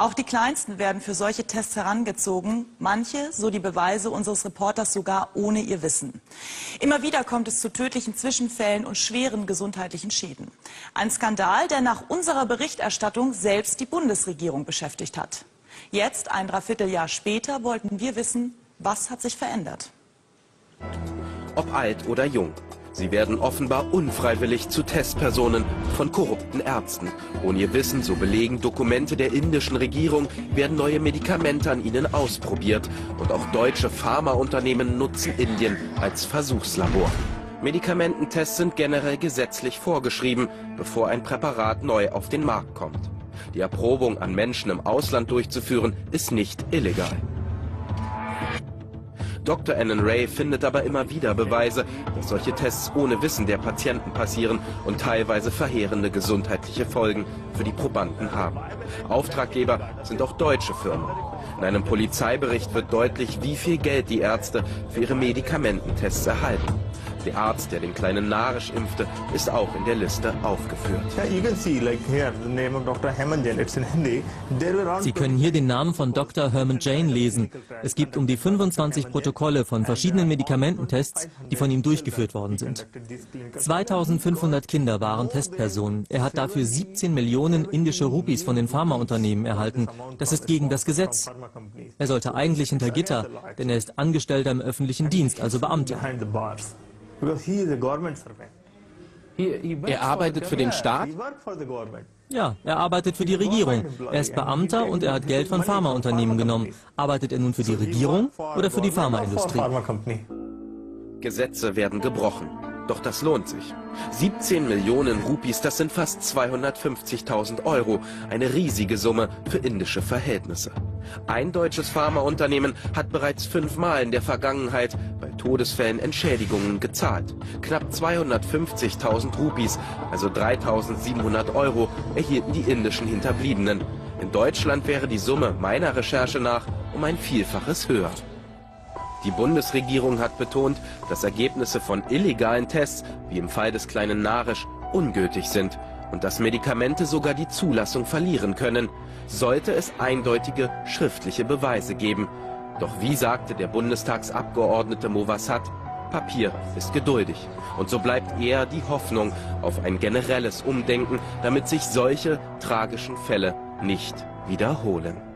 Auch die Kleinsten werden für solche Tests herangezogen, manche, so die Beweise unseres Reporters, sogar ohne ihr Wissen. Immer wieder kommt es zu tödlichen Zwischenfällen und schweren gesundheitlichen Schäden. Ein Skandal, der nach unserer Berichterstattung selbst die Bundesregierung beschäftigt hat. Jetzt, ein Dreivierteljahr später, wollten wir wissen, was hat sich verändert. Ob alt oder jung, Sie werden offenbar unfreiwillig zu Testpersonen von korrupten Ärzten. Ohne ihr Wissen, so belegen Dokumente der indischen Regierung, werden neue Medikamente an ihnen ausprobiert. Und auch deutsche Pharmaunternehmen nutzen Indien als Versuchslabor. Medikamententests sind generell gesetzlich vorgeschrieben, bevor ein Präparat neu auf den Markt kommt. Die Erprobung an Menschen im Ausland durchzuführen, ist nicht illegal. Dr. Annan Ray findet aber immer wieder Beweise, dass solche Tests ohne Wissen der Patienten passieren und teilweise verheerende gesundheitliche Folgen für die Probanden haben. Auftraggeber sind auch deutsche Firmen. In einem Polizeibericht wird deutlich, wie viel Geld die Ärzte für ihre Medikamententests erhalten. Der Arzt, der den kleinen Narisch impfte, ist auch in der Liste aufgeführt. Sie können hier den Namen von Dr. Herman Jane lesen. Es gibt um die 25 Protokolle von verschiedenen Medikamententests, die von ihm durchgeführt worden sind. 2500 Kinder waren Testpersonen. Er hat dafür 17 Millionen indische Rupees von den Pharmaunternehmen erhalten. Das ist gegen das Gesetz. Er sollte eigentlich hinter Gitter, denn er ist Angestellter im öffentlichen Dienst, also Beamter. Er arbeitet für den Staat? Ja, er arbeitet für die Regierung. Er ist Beamter und er hat Geld von Pharmaunternehmen genommen. Arbeitet er nun für die Regierung oder für die Pharmaindustrie? Gesetze werden gebrochen. Doch das lohnt sich. 17 Millionen Rupees, das sind fast 250.000 Euro. Eine riesige Summe für indische Verhältnisse. Ein deutsches Pharmaunternehmen hat bereits fünfmal in der Vergangenheit bei Todesfällen Entschädigungen gezahlt. Knapp 250.000 Rupees, also 3.700 Euro, erhielten die indischen Hinterbliebenen. In Deutschland wäre die Summe meiner Recherche nach um ein Vielfaches höher. Die Bundesregierung hat betont, dass Ergebnisse von illegalen Tests, wie im Fall des kleinen Narisch, ungültig sind und dass Medikamente sogar die Zulassung verlieren können, sollte es eindeutige schriftliche Beweise geben. Doch wie sagte der Bundestagsabgeordnete Movassat, Papier ist geduldig. Und so bleibt eher die Hoffnung auf ein generelles Umdenken, damit sich solche tragischen Fälle nicht wiederholen.